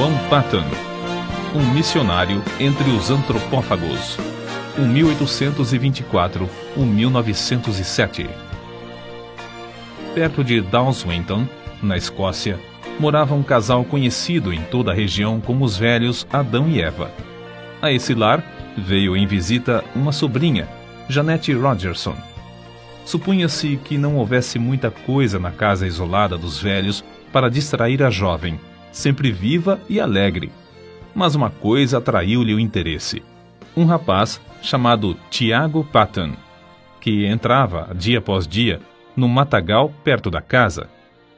João Patton, um missionário entre os antropófagos, 1824-1907. Perto de Dawswinton, na Escócia, morava um casal conhecido em toda a região como os velhos Adão e Eva. A esse lar veio em visita uma sobrinha, Janete Rogerson. Supunha-se que não houvesse muita coisa na casa isolada dos velhos para distrair a jovem, sempre viva e alegre. Mas uma coisa atraiu-lhe o interesse. Um rapaz chamado Tiago Patton, que entrava, dia após dia, no matagal perto da casa.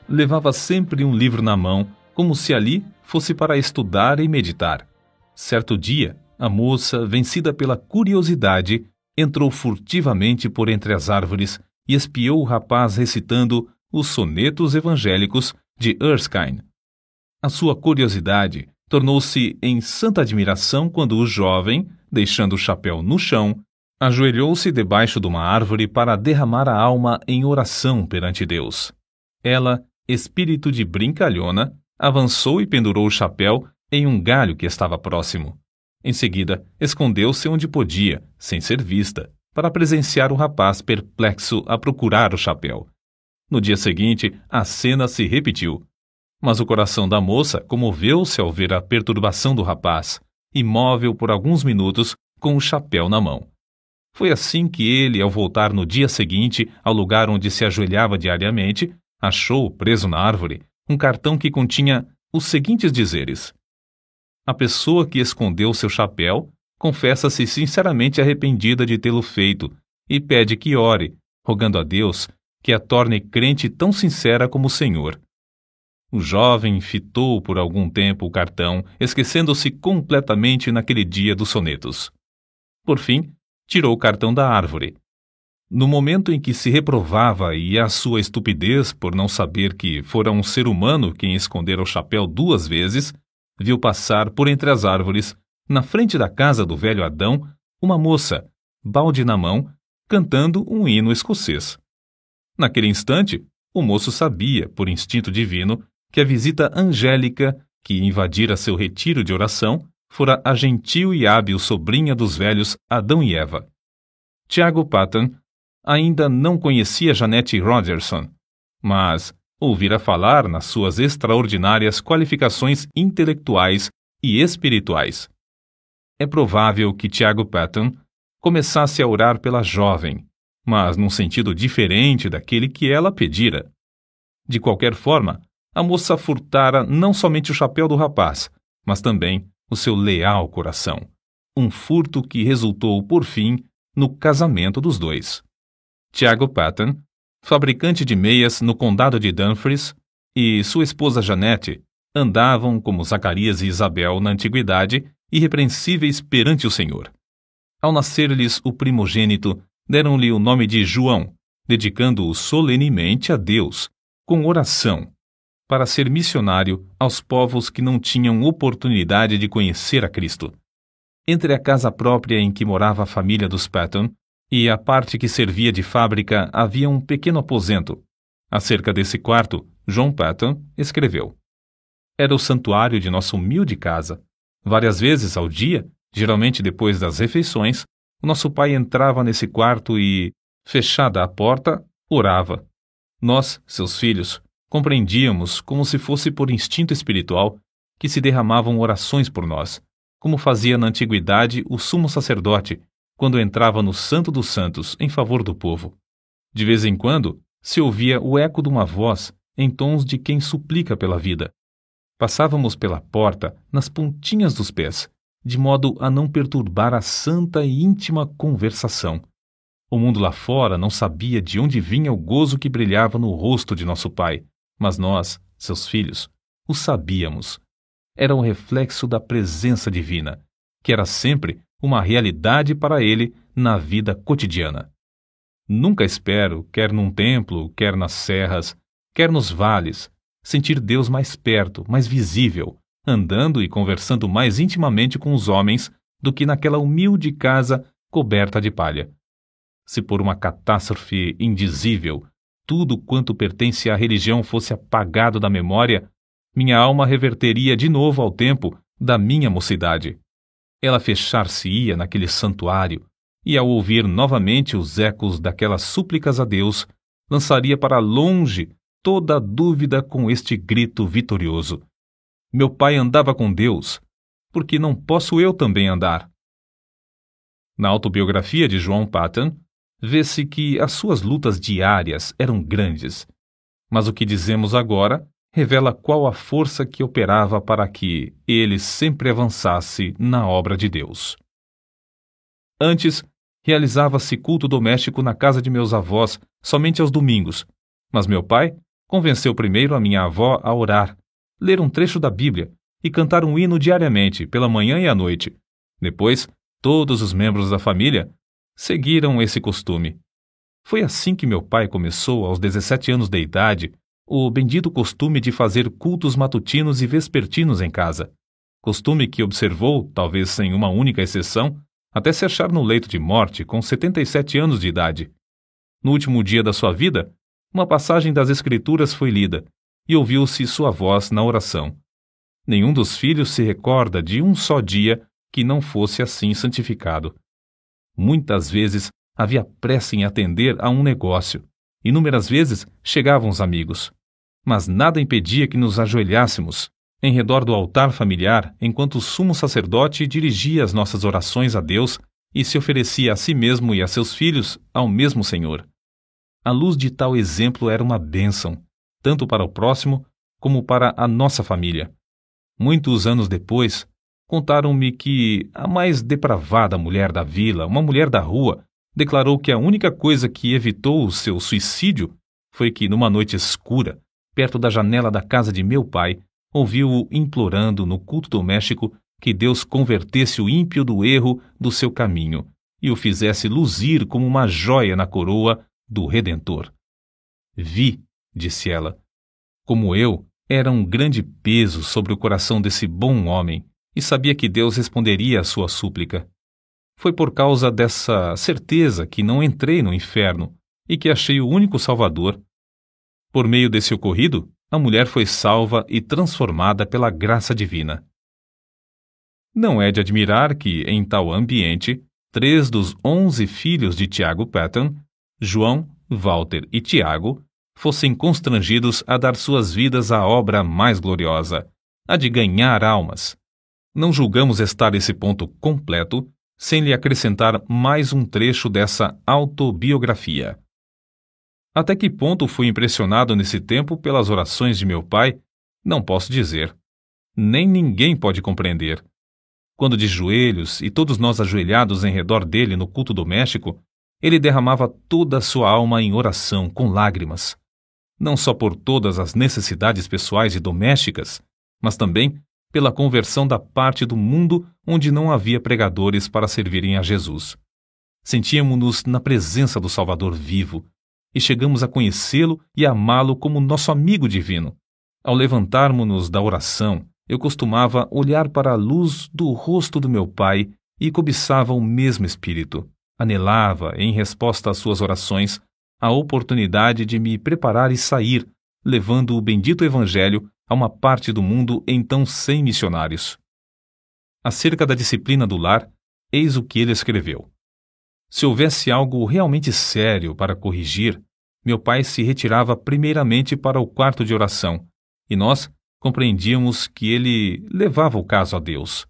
Levava sempre um livro na mão, como se ali fosse para estudar e meditar. Certo dia, a moça, vencida pela curiosidade, entrou furtivamente por entre as árvores e espiou o rapaz recitando os sonetos evangélicos de Erskine. A sua curiosidade tornou-se em santa admiração quando o jovem, deixando o chapéu no chão, ajoelhou-se debaixo de uma árvore para derramar a alma em oração perante Deus. Ela, espírito de brincalhona, avançou e pendurou o chapéu em um galho que estava próximo. Em seguida, escondeu-se onde podia, sem ser vista, para presenciar o rapaz perplexo a procurar o chapéu. No dia seguinte, a cena se repetiu. Mas o coração da moça comoveu-se ao ver a perturbação do rapaz, imóvel por alguns minutos, com o chapéu na mão. Foi assim que ele, ao voltar no dia seguinte ao lugar onde se ajoelhava diariamente, achou, preso na árvore, um cartão que continha os seguintes dizeres: A pessoa que escondeu seu chapéu confessa-se sinceramente arrependida de tê-lo feito e pede que ore, rogando a Deus que a torne crente tão sincera como o Senhor. O jovem fitou por algum tempo o cartão, esquecendo-se completamente naquele dia dos sonetos. Por fim, tirou o cartão da árvore. No momento em que se reprovava e a sua estupidez por não saber que fora um ser humano quem escondera o chapéu duas vezes, viu passar por entre as árvores, na frente da casa do velho Adão, uma moça, balde na mão, cantando um hino escocês. Naquele instante, o moço sabia, por instinto divino, que a visita angélica que invadira seu retiro de oração fora a gentil e hábil sobrinha dos velhos Adão e Eva. Tiago Patton ainda não conhecia Janete Rogerson, mas ouvira falar nas suas extraordinárias qualificações intelectuais e espirituais. É provável que Tiago Patton começasse a orar pela jovem, mas num sentido diferente daquele que ela pedira. De qualquer forma, a moça furtara não somente o chapéu do rapaz, mas também o seu leal coração. Um furto que resultou, por fim, no casamento dos dois. Tiago Patton, fabricante de meias no condado de Dumfries, e sua esposa Janete andavam como Zacarias e Isabel na antiguidade, irrepreensíveis perante o Senhor. Ao nascer-lhes o primogênito, deram-lhe o nome de João, dedicando-o solenemente a Deus, com oração, para ser missionário aos povos que não tinham oportunidade de conhecer a Cristo. Entre a casa própria em que morava a família dos Patton e a parte que servia de fábrica havia um pequeno aposento. Acerca desse quarto, John Patton escreveu: Era o santuário de nossa humilde casa. Várias vezes ao dia, geralmente depois das refeições, o nosso pai entrava nesse quarto e, fechada a porta, orava. Nós, seus filhos, Compreendíamos, como se fosse por instinto espiritual, que se derramavam orações por nós, como fazia na antiguidade o sumo sacerdote quando entrava no Santo dos Santos em favor do povo. De vez em quando se ouvia o eco de uma voz em tons de quem suplica pela vida. Passávamos pela porta nas pontinhas dos pés, de modo a não perturbar a santa e íntima conversação. O mundo lá fora não sabia de onde vinha o gozo que brilhava no rosto de nosso pai, mas nós, seus filhos, o sabíamos. Era um reflexo da presença divina, que era sempre uma realidade para ele na vida cotidiana. Nunca espero, quer num templo, quer nas serras, quer nos vales, sentir Deus mais perto, mais visível, andando e conversando mais intimamente com os homens do que naquela humilde casa coberta de palha. Se por uma catástrofe indizível tudo quanto pertence à religião fosse apagado da memória, minha alma reverteria de novo ao tempo da minha mocidade. Ela fechar-se-ia naquele santuário, e ao ouvir novamente os ecos daquelas súplicas a Deus, lançaria para longe toda a dúvida com este grito vitorioso: Meu pai andava com Deus, porque não posso eu também andar? Na autobiografia de João Patton, vê-se que as suas lutas diárias eram grandes, mas o que dizemos agora revela qual a força que operava para que ele sempre avançasse na obra de Deus. Antes, realizava-se culto doméstico na casa de meus avós somente aos domingos, mas meu pai convenceu primeiro a minha avó a orar, ler um trecho da Bíblia e cantar um hino diariamente, pela manhã e à noite. Depois, todos os membros da família seguiram esse costume. Foi assim que meu pai começou, aos 17 anos de idade, o bendito costume de fazer cultos matutinos e vespertinos em casa. Costume que observou, talvez sem uma única exceção, até se achar no leito de morte com 77 anos de idade. No último dia da sua vida, uma passagem das Escrituras foi lida e ouviu-se sua voz na oração. Nenhum dos filhos se recorda de um só dia que não fosse assim santificado. Muitas vezes havia pressa em atender a um negócio. Inúmeras vezes chegavam os amigos. Mas nada impedia que nos ajoelhássemos em redor do altar familiar enquanto o sumo sacerdote dirigia as nossas orações a Deus e se oferecia a si mesmo e a seus filhos ao mesmo Senhor. A luz de tal exemplo era uma bênção, tanto para o próximo como para a nossa família. Muitos anos depois, contaram-me que a mais depravada mulher da vila, uma mulher da rua, declarou que a única coisa que evitou o seu suicídio foi que, numa noite escura, perto da janela da casa de meu pai, ouviu-o implorando no culto doméstico que Deus convertesse o ímpio do erro do seu caminho e o fizesse luzir como uma joia na coroa do Redentor. Vi, disse ela, como eu era um grande peso sobre o coração desse bom homem e sabia que Deus responderia à sua súplica. Foi por causa dessa certeza que não entrei no inferno e que achei o único Salvador. Por meio desse ocorrido, a mulher foi salva e transformada pela graça divina. Não é de admirar que, em tal ambiente, três dos onze filhos de Tiago Patton, João, Walter e Tiago, fossem constrangidos a dar suas vidas à obra mais gloriosa, a de ganhar almas. Não julgamos estar esse ponto completo sem lhe acrescentar mais um trecho dessa autobiografia. Até que ponto fui impressionado nesse tempo pelas orações de meu pai, não posso dizer. Nem ninguém pode compreender. Quando de joelhos e todos nós ajoelhados em redor dele no culto doméstico, ele derramava toda a sua alma em oração com lágrimas, não só por todas as necessidades pessoais e domésticas, mas também pela conversão da parte do mundo onde não havia pregadores para servirem a Jesus. Sentíamos-nos na presença do Salvador vivo e chegamos a conhecê-lo e amá-lo como nosso amigo divino. Ao levantarmos-nos da oração, eu costumava olhar para a luz do rosto do meu pai e cobiçava o mesmo espírito. Anelava, em resposta às suas orações, a oportunidade de me preparar e sair, levando o bendito Evangelho a uma parte do mundo então sem missionários. Acerca da disciplina do lar, eis o que ele escreveu. Se houvesse algo realmente sério para corrigir, meu pai se retirava primeiramente para o quarto de oração, e nós compreendíamos que ele levava o caso a Deus.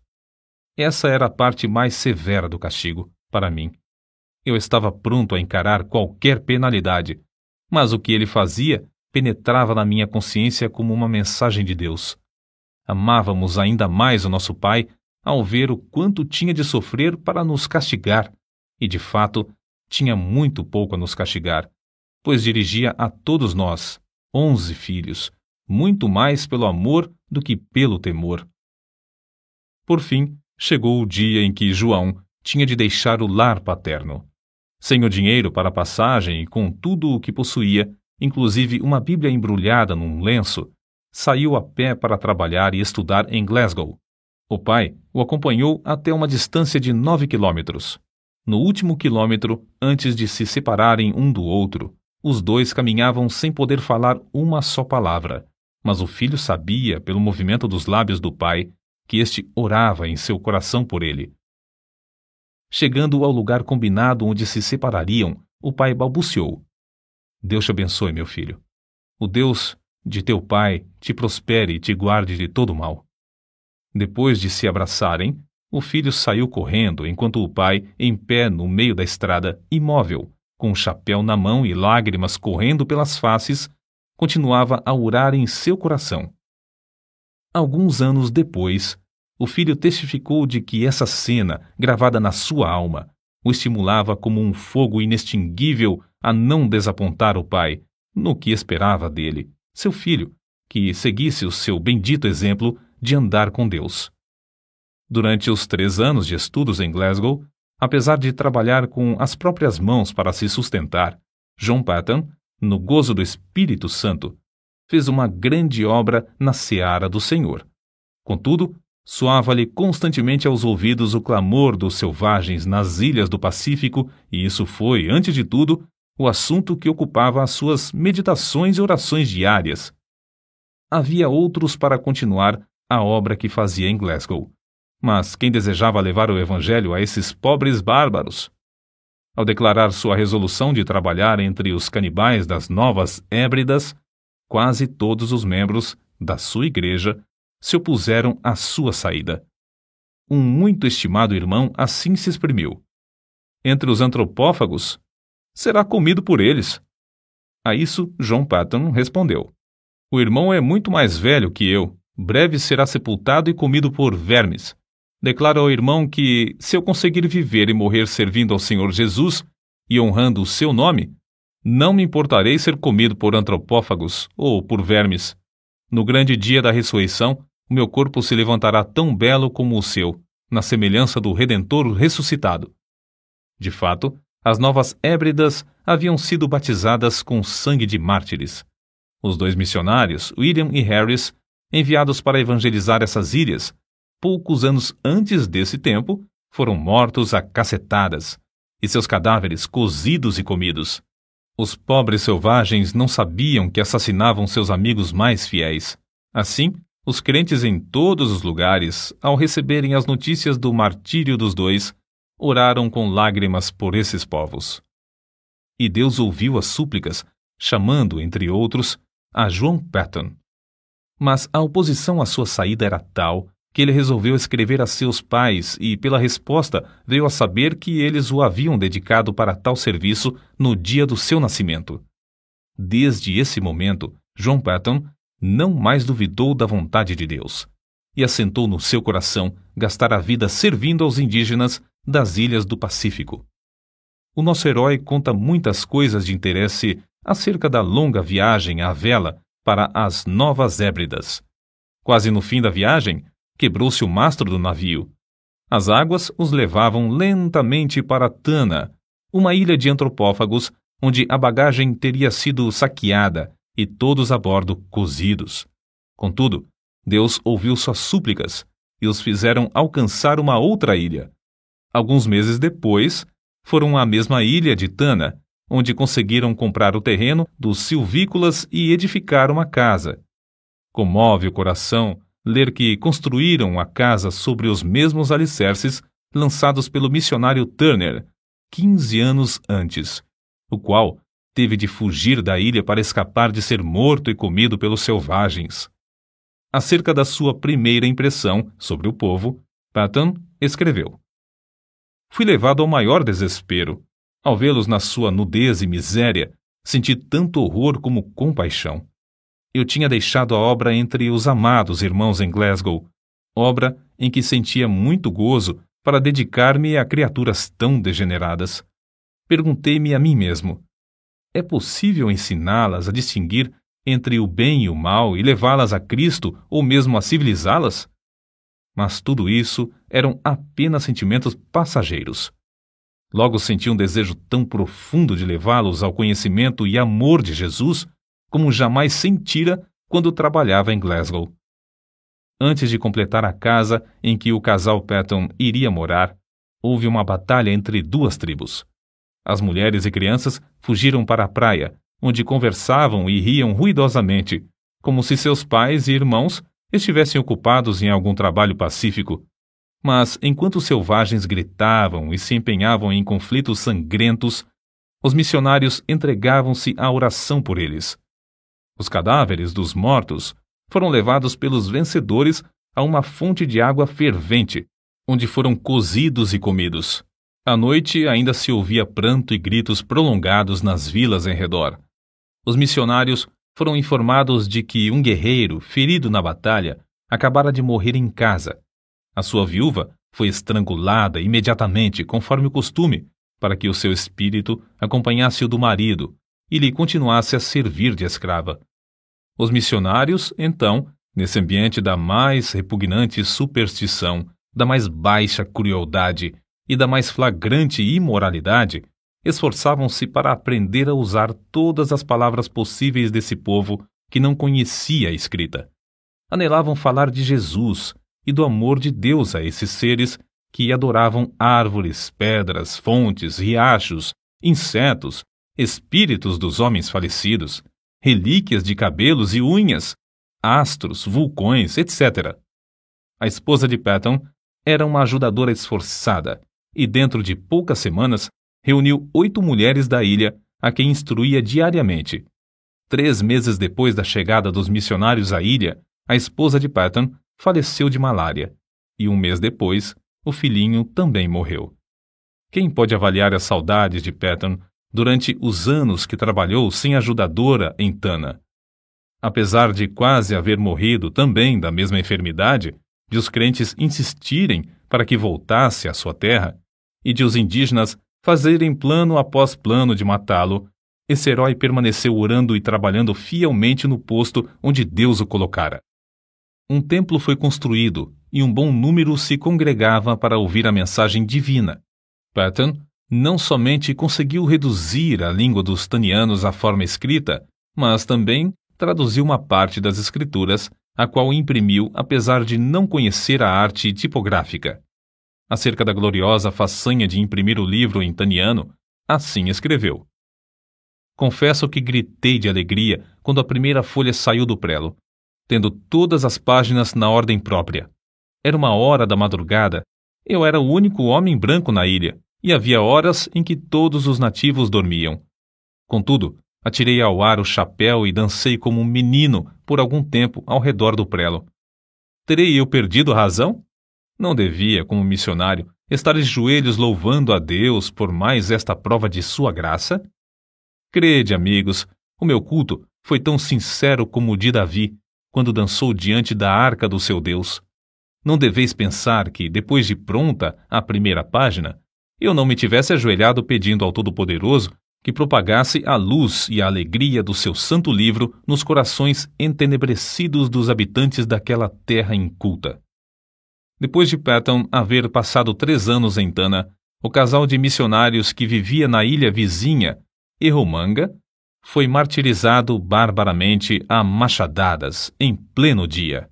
Essa era a parte mais severa do castigo, para mim. Eu estava pronto a encarar qualquer penalidade, mas o que ele fazia penetrava na minha consciência como uma mensagem de Deus. Amávamos ainda mais o nosso Pai ao ver o quanto tinha de sofrer para nos castigar, e de fato tinha muito pouco a nos castigar, pois dirigia a todos nós, onze filhos, muito mais pelo amor do que pelo temor. Por fim, chegou o dia em que João tinha de deixar o lar paterno. Sem o dinheiro para a passagem e com tudo o que possuía, inclusive uma Bíblia embrulhada num lenço, saiu a pé para trabalhar e estudar em Glasgow. O pai o acompanhou até uma distância de nove quilômetros. No último quilômetro, antes de se separarem um do outro, os dois caminhavam sem poder falar uma só palavra, Mas o filho sabia, pelo movimento dos lábios do pai, que este orava em seu coração por ele. Chegando ao lugar combinado onde se separariam, o pai balbuciou: Deus te abençoe, meu filho. O Deus de teu pai te prospere e te guarde de todo mal. Depois de se abraçarem, o filho saiu correndo, enquanto o pai, em pé no meio da estrada, imóvel, com o chapéu na mão e lágrimas correndo pelas faces, continuava a orar em seu coração. Alguns anos depois, o filho testificou de que essa cena, gravada na sua alma, o estimulava como um fogo inextinguível a não desapontar o pai, no que esperava dele, seu filho, que seguisse o seu bendito exemplo de andar com Deus. Durante os três anos de estudos em Glasgow, apesar de trabalhar com as próprias mãos para se sustentar, John Patton, no gozo do Espírito Santo, fez uma grande obra na seara do Senhor. Contudo, soava-lhe constantemente aos ouvidos o clamor dos selvagens nas ilhas do Pacífico, e isso foi, antes de tudo, o assunto que ocupava as suas meditações e orações diárias. Havia outros para continuar a obra que fazia em Glasgow. Mas quem desejava levar o Evangelho a esses pobres bárbaros? Ao declarar sua resolução de trabalhar entre os canibais das Novas Hébridas, quase todos os membros da sua igreja se opuseram à sua saída. Um muito estimado irmão assim se exprimiu. Entre os antropófagos, será comido por eles. A isso, John Patton respondeu: O irmão é muito mais velho que eu, breve será sepultado e comido por vermes. Declaro ao irmão que, se eu conseguir viver e morrer servindo ao Senhor Jesus e honrando o seu nome, não me importarei ser comido por antropófagos ou por vermes. No grande dia da ressurreição, o meu corpo se levantará tão belo como o seu, na semelhança do Redentor ressuscitado. De fato, as novas Hébridas haviam sido batizadas com sangue de mártires. Os dois missionários, William e Harris, enviados para evangelizar essas ilhas, poucos anos antes desse tempo, foram mortos a cacetadas, e seus cadáveres cozidos e comidos. Os pobres selvagens não sabiam que assassinavam seus amigos mais fiéis. Assim, os crentes em todos os lugares, ao receberem as notícias do martírio dos dois, oraram com lágrimas por esses povos. E Deus ouviu as súplicas, chamando, entre outros, a João Patton. Mas a oposição à sua saída era tal que ele resolveu escrever a seus pais e, pela resposta, veio a saber que eles o haviam dedicado para tal serviço no dia do seu nascimento. Desde esse momento, John Patton não mais duvidou da vontade de Deus e assentou no seu coração gastar a vida servindo aos indígenas das ilhas do Pacífico. O nosso herói conta muitas coisas de interesse acerca da longa viagem à vela para as Novas Hébridas. Quase no fim da viagem, quebrou-se o mastro do navio. As águas os levavam lentamente para Tana, uma ilha de antropófagos onde a bagagem teria sido saqueada e todos a bordo cozidos. Contudo, Deus ouviu suas súplicas e os fizeram alcançar uma outra ilha, Alguns meses depois, foram à mesma ilha de Tana, onde conseguiram comprar o terreno dos silvícolas e edificar uma casa. Comove o coração ler que construíram a casa sobre os mesmos alicerces lançados pelo missionário Turner, 15 anos antes, o qual teve de fugir da ilha para escapar de ser morto e comido pelos selvagens. Acerca da sua primeira impressão sobre o povo, Patton escreveu: fui levado ao maior desespero. Ao vê-los na sua nudez e miséria, senti tanto horror como compaixão. Eu tinha deixado a obra entre os amados irmãos em Glasgow, obra em que sentia muito gozo para dedicar-me a criaturas tão degeneradas. Perguntei-me a mim mesmo: é possível ensiná-las a distinguir entre o bem e o mal e levá-las a Cristo ou mesmo a civilizá-las? Mas tudo isso eram apenas sentimentos passageiros. Logo senti um desejo tão profundo de levá-los ao conhecimento e amor de Jesus como jamais sentira quando trabalhava em Glasgow. Antes de completar a casa em que o casal Patton iria morar, houve uma batalha entre duas tribos. As mulheres e crianças fugiram para a praia, onde conversavam e riam ruidosamente, como se seus pais e irmãos estivessem ocupados em algum trabalho pacífico. Mas enquanto os selvagens gritavam e se empenhavam em conflitos sangrentos, os missionários entregavam-se à oração por eles. Os cadáveres dos mortos foram levados pelos vencedores a uma fonte de água fervente, onde foram cozidos e comidos. À noite ainda se ouvia pranto e gritos prolongados nas vilas em redor. Os missionários foram informados de que um guerreiro, ferido na batalha, acabara de morrer em casa. A sua viúva foi estrangulada imediatamente, conforme o costume, para que o seu espírito acompanhasse o do marido e lhe continuasse a servir de escrava. Os missionários, então, nesse ambiente da mais repugnante superstição, da mais baixa crueldade e da mais flagrante imoralidade, esforçavam-se para aprender a usar todas as palavras possíveis desse povo que não conhecia a escrita. Anelavam falar de Jesus e do amor de Deus a esses seres que adoravam árvores, pedras, fontes, riachos, insetos, espíritos dos homens falecidos, relíquias de cabelos e unhas, astros, vulcões, etc. A esposa de Patton era uma ajudadora esforçada e, dentro de poucas semanas, reuniu oito mulheres da ilha a quem instruía diariamente. Três meses depois da chegada dos missionários à ilha, a esposa de Patton faleceu de malária, e um mês depois, o filhinho também morreu. Quem pode avaliar as saudades de Patton durante os anos que trabalhou sem ajudadora em Tana? Apesar de quase haver morrido também da mesma enfermidade, de os crentes insistirem para que voltasse à sua terra, e de os indígenas fazerem plano após plano de matá-lo, esse herói permaneceu orando e trabalhando fielmente no posto onde Deus o colocara. Um templo foi construído e um bom número se congregava para ouvir a mensagem divina. Patton não somente conseguiu reduzir a língua dos tanianos à forma escrita, mas também traduziu uma parte das escrituras, a qual imprimiu apesar de não conhecer a arte tipográfica acerca da gloriosa façanha de imprimir o livro em taniano, assim escreveu. Confesso que gritei de alegria quando a primeira folha saiu do prelo, tendo todas as páginas na ordem própria. Era uma hora da madrugada, eu era o único homem branco na ilha, e havia horas em que todos os nativos dormiam. Contudo, atirei ao ar o chapéu e dancei como um menino por algum tempo ao redor do prelo. Terei eu perdido a razão? Não devia, como missionário, estar de joelhos louvando a Deus por mais esta prova de sua graça? Crede, amigos, o meu culto foi tão sincero como o de Davi, quando dançou diante da arca do seu Deus. Não deveis pensar que, depois de pronta a primeira página, eu não me tivesse ajoelhado pedindo ao Todo-Poderoso que propagasse a luz e a alegria do seu santo livro nos corações entenebrecidos dos habitantes daquela terra inculta. Depois de Patton haver passado três anos em Tana, o casal de missionários que vivia na ilha vizinha, Erromanga, foi martirizado barbaramente a machadadas em pleno dia.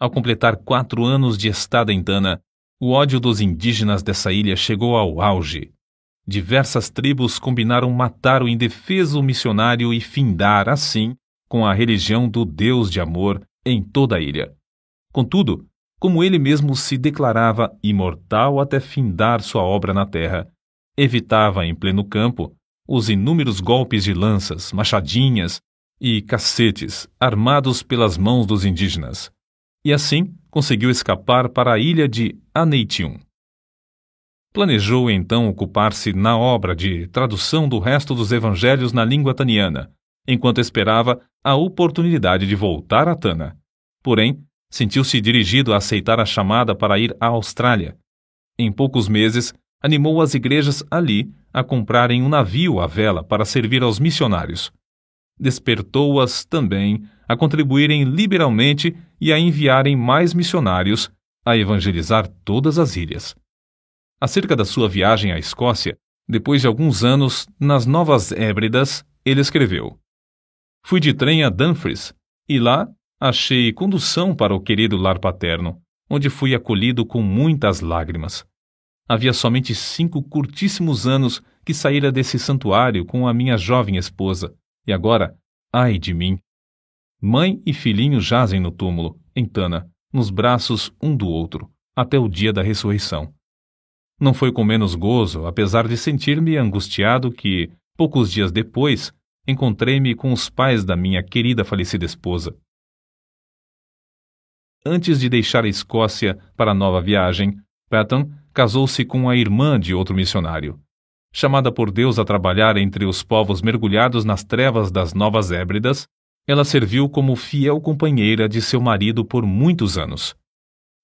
Ao completar quatro anos de estada em Tana, o ódio dos indígenas dessa ilha chegou ao auge. Diversas tribos combinaram matar o indefeso missionário e findar, assim, com a religião do Deus de amor em toda a ilha. Contudo, como ele mesmo se declarava imortal até findar sua obra na terra, evitava em pleno campo os inúmeros golpes de lanças, machadinhas e cacetes armados pelas mãos dos indígenas, e assim conseguiu escapar para a ilha de Aneitium. Planejou então ocupar-se na obra de tradução do resto dos evangelhos na língua taniana, enquanto esperava a oportunidade de voltar a Tana. Porém, sentiu-se dirigido a aceitar a chamada para ir à Austrália. Em poucos meses, animou as igrejas ali a comprarem um navio à vela para servir aos missionários. Despertou-as também a contribuírem liberalmente e a enviarem mais missionários a evangelizar todas as ilhas. Acerca da sua viagem à Escócia, depois de alguns anos nas Novas Hébridas, ele escreveu: Fui de trem a Dumfries e lá achei condução para o querido lar paterno, onde fui acolhido com muitas lágrimas. Havia somente cinco curtíssimos anos que saíra desse santuário com a minha jovem esposa, e agora, ai de mim! Mãe e filhinho jazem no túmulo, em Tana, nos braços um do outro, até o dia da ressurreição. Não foi com menos gozo, apesar de sentir-me angustiado, que, poucos dias depois, encontrei-me com os pais da minha querida falecida esposa. Antes de deixar a Escócia para a nova viagem, Patton casou-se com a irmã de outro missionário. Chamada por Deus a trabalhar entre os povos mergulhados nas trevas das Novas Hébridas, ela serviu como fiel companheira de seu marido por muitos anos.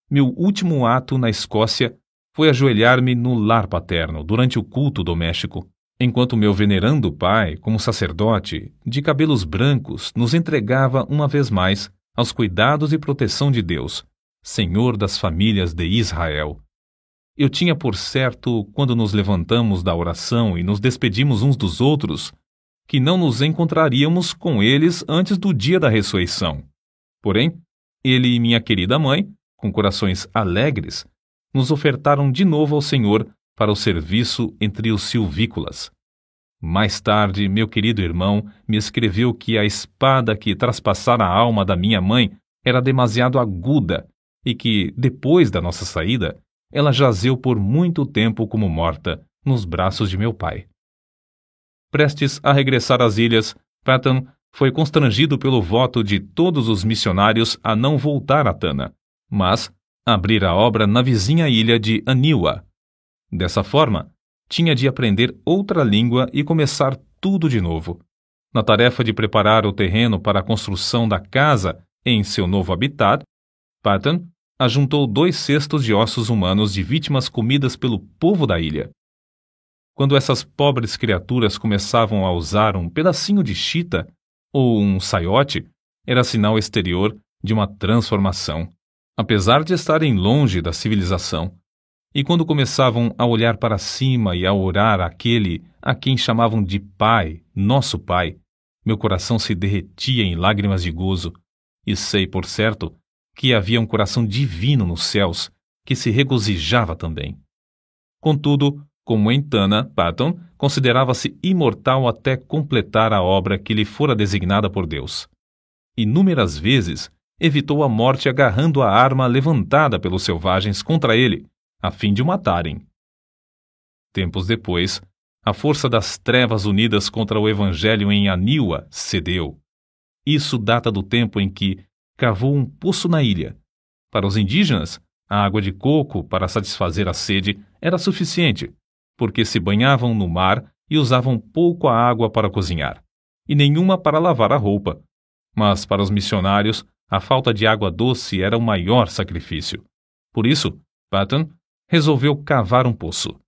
Meu último ato na Escócia foi ajoelhar-me no lar paterno durante o culto doméstico, enquanto meu venerando pai, como sacerdote, de cabelos brancos, nos entregava uma vez mais aos cuidados e proteção de Deus, Senhor das famílias de Israel. Eu tinha por certo, quando nos levantamos da oração e nos despedimos uns dos outros, que não nos encontraríamos com eles antes do dia da ressurreição. Porém, ele e minha querida mãe, com corações alegres, nos ofertaram de novo ao Senhor para o serviço entre os silvícolas. Mais tarde, meu querido irmão me escreveu que a espada que traspassara a alma da minha mãe era demasiado aguda e que, depois da nossa saída, ela jazeu por muito tempo como morta nos braços de meu pai. Prestes a regressar às ilhas, Patton foi constrangido pelo voto de todos os missionários a não voltar a Tana, mas abrir a obra na vizinha ilha de Aniwa. Dessa forma, tinha de aprender outra língua e começar tudo de novo. Na tarefa de preparar o terreno para a construção da casa em seu novo habitat, Patton ajuntou dois cestos de ossos humanos de vítimas comidas pelo povo da ilha. Quando essas pobres criaturas começavam a usar um pedacinho de chita ou um saiote, era sinal exterior de uma transformação apesar de estarem longe da civilização. E quando começavam a olhar para cima e a orar àquele a quem chamavam de Pai, nosso Pai, meu coração se derretia em lágrimas de gozo, e sei, por certo, que havia um coração divino nos céus que se regozijava também. Contudo, como em Tana, Patton considerava-se imortal até completar a obra que lhe fora designada por Deus. Inúmeras vezes evitou a morte agarrando a arma levantada pelos selvagens contra ele, a fim de o matarem. Tempos depois, a força das trevas unidas contra o evangelho em Aniwa cedeu. Isso data do tempo em que cavou um poço na ilha. Para os indígenas, a água de coco para satisfazer a sede era suficiente, porque se banhavam no mar e usavam pouco a água para cozinhar, e nenhuma para lavar a roupa. Mas para os missionários, a falta de água doce era o maior sacrifício. Por isso, Patton resolveu cavar um poço.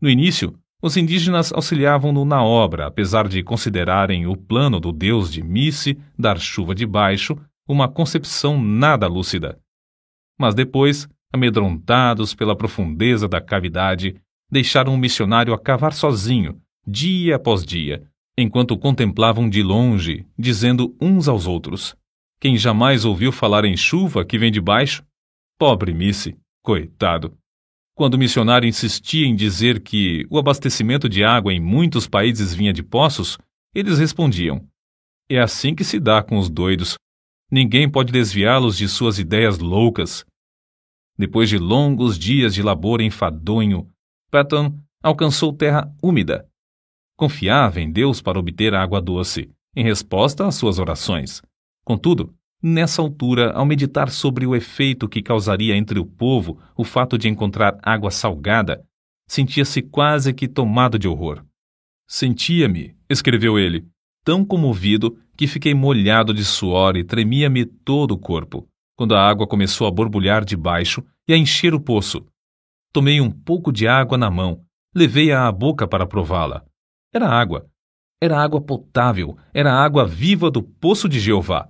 No início, os indígenas auxiliavam-no na obra, apesar de considerarem o plano do deus de Misse dar chuva de baixo uma concepção nada lúcida. Mas depois, amedrontados pela profundeza da cavidade, deixaram o missionário a cavar sozinho, dia após dia, enquanto contemplavam de longe, dizendo uns aos outros: quem jamais ouviu falar em chuva que vem de baixo? Pobre Missy, coitado. Quando o missionário insistia em dizer que o abastecimento de água em muitos países vinha de poços, eles respondiam: É assim que se dá com os doidos. Ninguém pode desviá-los de suas ideias loucas. Depois de longos dias de labor enfadonho, Patton alcançou terra úmida. Confiava em Deus para obter água doce, em resposta às suas orações. Contudo, nessa altura, ao meditar sobre o efeito que causaria entre o povo o fato de encontrar água salgada, sentia-se quase que tomado de horror. Sentia-me, escreveu ele, tão comovido que fiquei molhado de suor e tremia-me todo o corpo, quando a água começou a borbulhar de baixo e a encher o poço. Tomei um pouco de água na mão, levei-a à boca para prová-la. Era água. Era água potável, era água viva do poço de Jeová.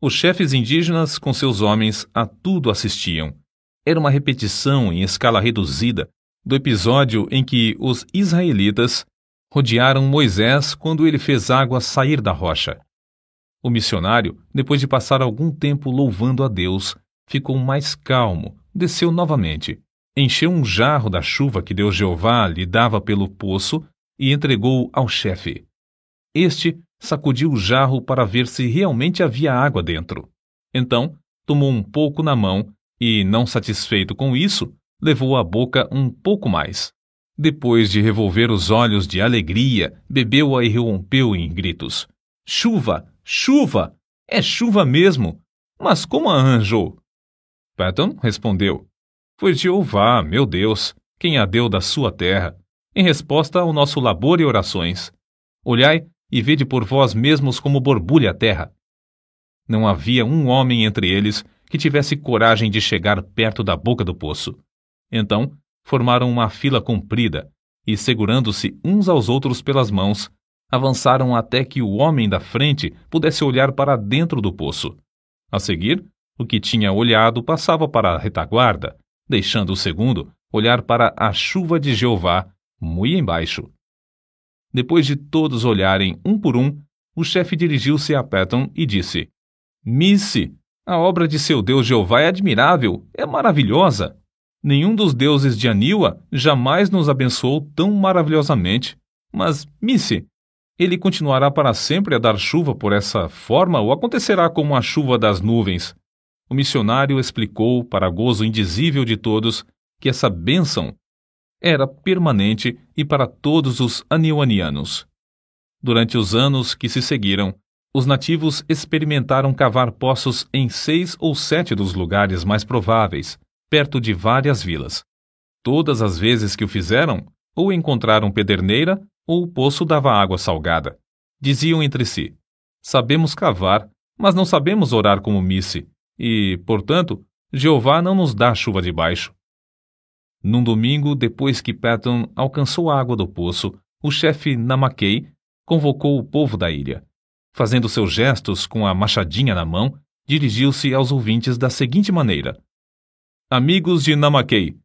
Os chefes indígenas, com seus homens, a tudo assistiam. Era uma repetição em escala reduzida do episódio em que os israelitas rodearam Moisés quando ele fez água sair da rocha. O missionário, depois de passar algum tempo louvando a Deus, ficou mais calmo, desceu novamente, encheu um jarro da chuva que Deus Jeová lhe dava pelo poço e entregou ao chefe. Este sacudiu o jarro para ver se realmente havia água dentro. Então, tomou um pouco na mão e, não satisfeito com isso, levou à boca um pouco mais. Depois de revolver os olhos de alegria, bebeu-a e rompeu em gritos. Chuva! Chuva! É chuva mesmo! Mas como a arranjou? Patton respondeu: Foi Jeová, meu Deus, quem a deu da sua terra, em resposta ao nosso labor e orações. Olhai e vede por vós mesmos como borbulha a terra. Não havia um homem entre eles que tivesse coragem de chegar perto da boca do poço. Então, formaram uma fila comprida e, segurando-se uns aos outros pelas mãos, avançaram até que o homem da frente pudesse olhar para dentro do poço. A seguir, o que tinha olhado passava para a retaguarda, deixando o segundo olhar para a chuva de Jeová, muito embaixo. Depois de todos olharem um por um, o chefe dirigiu-se a Patton e disse: Missy, a obra de seu Deus Jeová é admirável, é maravilhosa. Nenhum dos deuses de Aniwa jamais nos abençoou tão maravilhosamente. Mas, Missy, ele continuará para sempre a dar chuva por essa forma ou acontecerá como a chuva das nuvens? O missionário explicou, para gozo indizível de todos, que essa bênção era permanente e para todos os aniwanianos. Durante os anos que se seguiram, os nativos experimentaram cavar poços em seis ou sete dos lugares mais prováveis, perto de várias vilas. Todas as vezes que o fizeram, ou encontraram pederneira, ou o poço dava água salgada. Diziam entre si: Sabemos cavar, mas não sabemos orar como Misse, e, portanto, Jeová não nos dá chuva de baixo. Num domingo, depois que Patton alcançou a água do poço, o chefe Namakei convocou o povo da ilha. Fazendo seus gestos com a machadinha na mão, dirigiu-se aos ouvintes da seguinte maneira: Amigos de Namakei,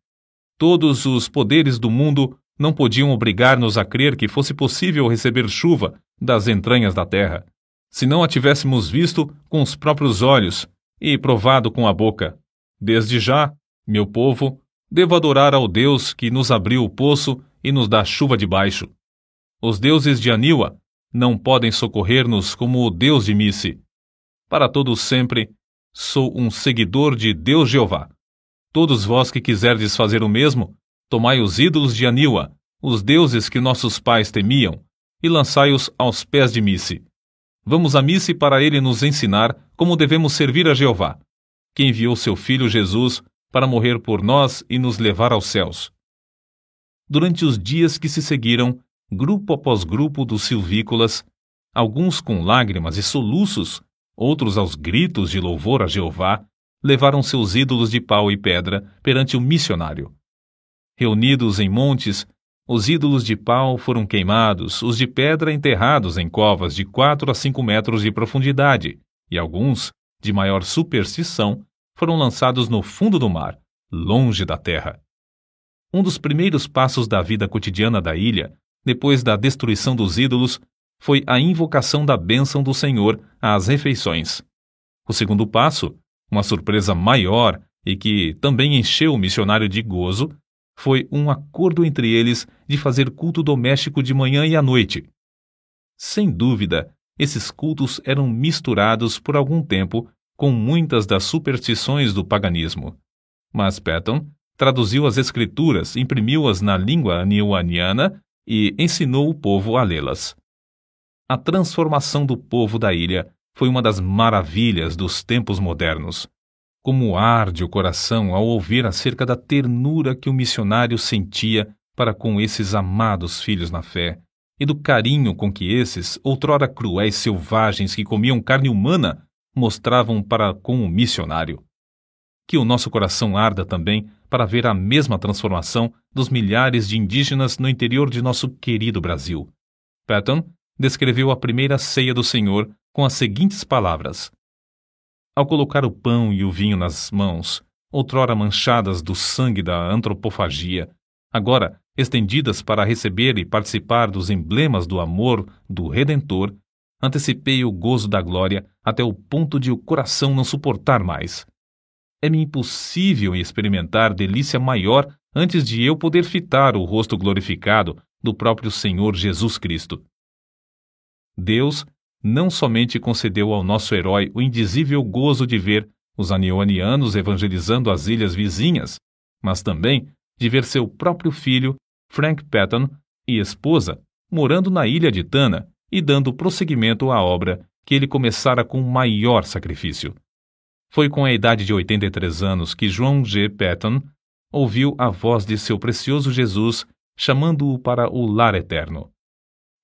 todos os poderes do mundo não podiam obrigar-nos a crer que fosse possível receber chuva das entranhas da terra, se não a tivéssemos visto com os próprios olhos e provado com a boca. Desde já, meu povo, devo adorar ao Deus que nos abriu o poço e nos dá chuva de baixo. Os deuses de Aniwa não podem socorrer-nos como o Deus de Misse. Para todos sempre, sou um seguidor de Deus Jeová. Todos vós que quiserdes fazer o mesmo, tomai os ídolos de Aniwa, os deuses que nossos pais temiam, e lançai-os aos pés de Misse. Vamos a Misse para ele nos ensinar como devemos servir a Jeová, que enviou seu filho Jesus para morrer por nós e nos levar aos céus. Durante os dias que se seguiram, grupo após grupo dos silvícolas, alguns com lágrimas e soluços, outros aos gritos de louvor a Jeová, levaram seus ídolos de pau e pedra perante o missionário. Reunidos em montes, os ídolos de pau foram queimados, os de pedra enterrados em covas de quatro a cinco metros de profundidade, e alguns, de maior superstição, foram lançados no fundo do mar, longe da terra. Um dos primeiros passos da vida cotidiana da ilha, depois da destruição dos ídolos, foi a invocação da bênção do Senhor às refeições. O segundo passo uma surpresa maior e que também encheu o missionário de gozo foi um acordo entre eles de fazer culto doméstico de manhã e à noite. Sem dúvida, esses cultos eram misturados por algum tempo com muitas das superstições do paganismo. Mas Patton traduziu as escrituras, imprimiu-as na língua aniuaniana e ensinou o povo a lê-las. A transformação do povo da ilha foi uma das maravilhas dos tempos modernos. Como arde o coração ao ouvir acerca da ternura que o missionário sentia para com esses amados filhos na fé, e do carinho com que esses, outrora cruéis selvagens que comiam carne humana, mostravam para com o missionário. Que o nosso coração arda também para ver a mesma transformação dos milhares de indígenas no interior de nosso querido Brasil. Patton descreveu a primeira ceia do Senhor com as seguintes palavras: Ao colocar o pão e o vinho nas mãos, outrora manchadas do sangue da antropofagia, agora estendidas para receber e participar dos emblemas do amor do Redentor, antecipei o gozo da glória até o ponto de o coração não suportar mais. É-me impossível experimentar delícia maior antes de eu poder fitar o rosto glorificado do próprio Senhor Jesus Cristo. Deus não somente concedeu ao nosso herói o indizível gozo de ver os anionianos evangelizando as ilhas vizinhas, mas também de ver seu próprio filho, Frank Patton, e esposa, morando na ilha de Tana e dando prosseguimento à obra que ele começara com maior sacrifício. Foi com a idade de 83 anos que João G. Patton ouviu a voz de seu precioso Jesus chamando-o para o lar eterno.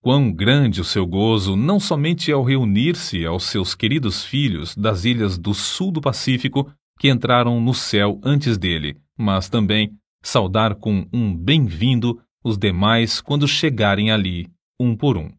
Quão grande o seu gozo, não somente ao reunir-se aos seus queridos filhos das ilhas do sul do Pacífico que entraram no céu antes dele, mas também saudar com um bem-vindo os demais quando chegarem ali, um por um.